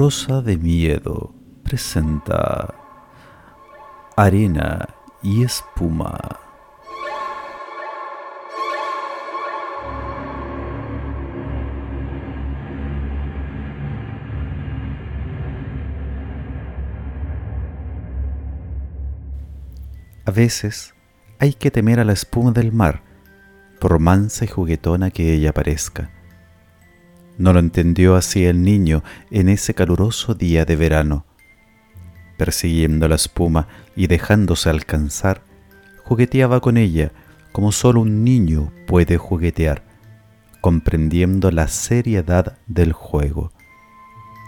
Milagrosa de Miedo presenta Arena y Espuma. A veces hay que temer a la espuma del mar, por mansa y juguetona que ella parezca. No lo entendió así el niño en ese caluroso día de verano. Persiguiendo la espuma y dejándose alcanzar, jugueteaba con ella como solo un niño puede juguetear, comprendiendo la seriedad del juego.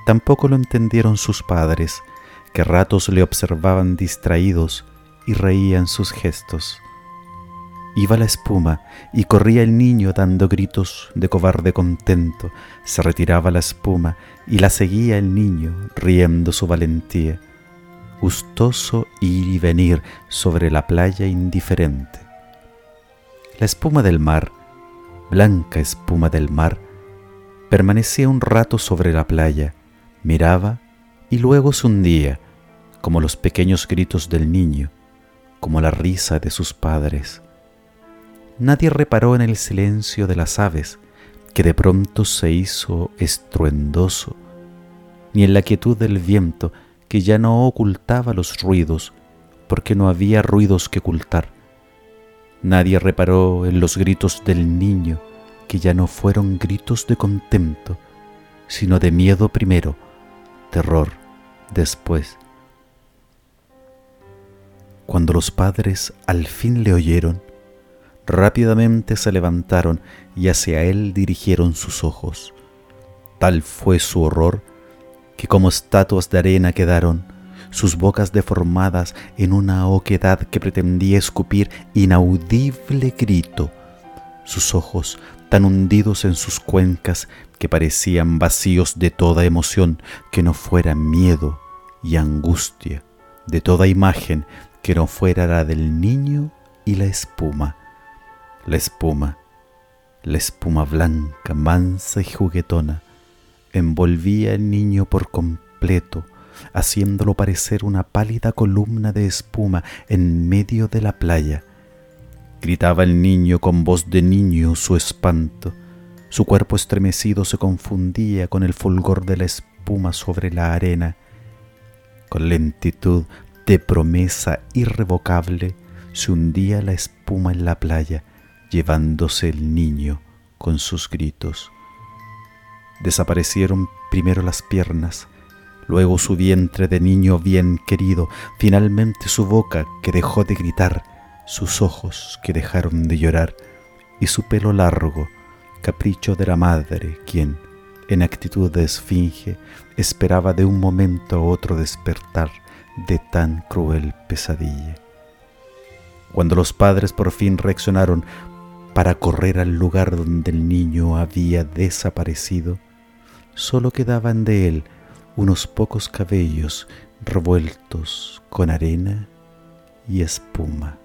Tampoco lo entendieron sus padres, que ratos le observaban distraídos y reían sus gestos. Iba la espuma y corría el niño dando gritos de cobarde contento. Se retiraba la espuma y la seguía el niño riendo su valentía. Gustoso ir y venir sobre la playa indiferente. La espuma del mar, blanca espuma del mar, permanecía un rato sobre la playa, miraba y luego se hundía, como los pequeños gritos del niño, como la risa de sus padres nadie reparó en el silencio de las aves, que de pronto se hizo estruendoso, ni en la quietud del viento, que ya no ocultaba los ruidos, porque no había ruidos que ocultar. Nadie reparó en los gritos del niño, que ya no fueron gritos de contento, sino de miedo primero, terror después. Cuando los padres al fin le oyeron, rápidamente se levantaron y hacia él dirigieron sus ojos. Tal fue su horror que como estatuas de arena quedaron, sus bocas deformadas en una oquedad que pretendía escupir inaudible grito, sus ojos tan hundidos en sus cuencas que parecían vacíos de toda emoción que no fuera miedo y angustia, de toda imagen que no fuera la del niño y la espuma la espuma, la espuma blanca, mansa y juguetona, envolvía al niño por completo, haciéndolo parecer una pálida columna de espuma en medio de la playa. Gritaba el niño con voz de niño su espanto. Su cuerpo estremecido se confundía con el fulgor de la espuma sobre la arena. Con lentitud de promesa irrevocable se hundía la espuma en la playa llevándose el niño con sus gritos. Desaparecieron primero las piernas, luego su vientre de niño bien querido, finalmente su boca que dejó de gritar, sus ojos que dejaron de llorar y su pelo largo, capricho de la madre, quien, en actitud de esfinge, esperaba de un momento a otro despertar de tan cruel pesadilla. Cuando los padres por fin reaccionaron, para correr al lugar donde el niño había desaparecido, solo quedaban de él unos pocos cabellos revueltos con arena y espuma.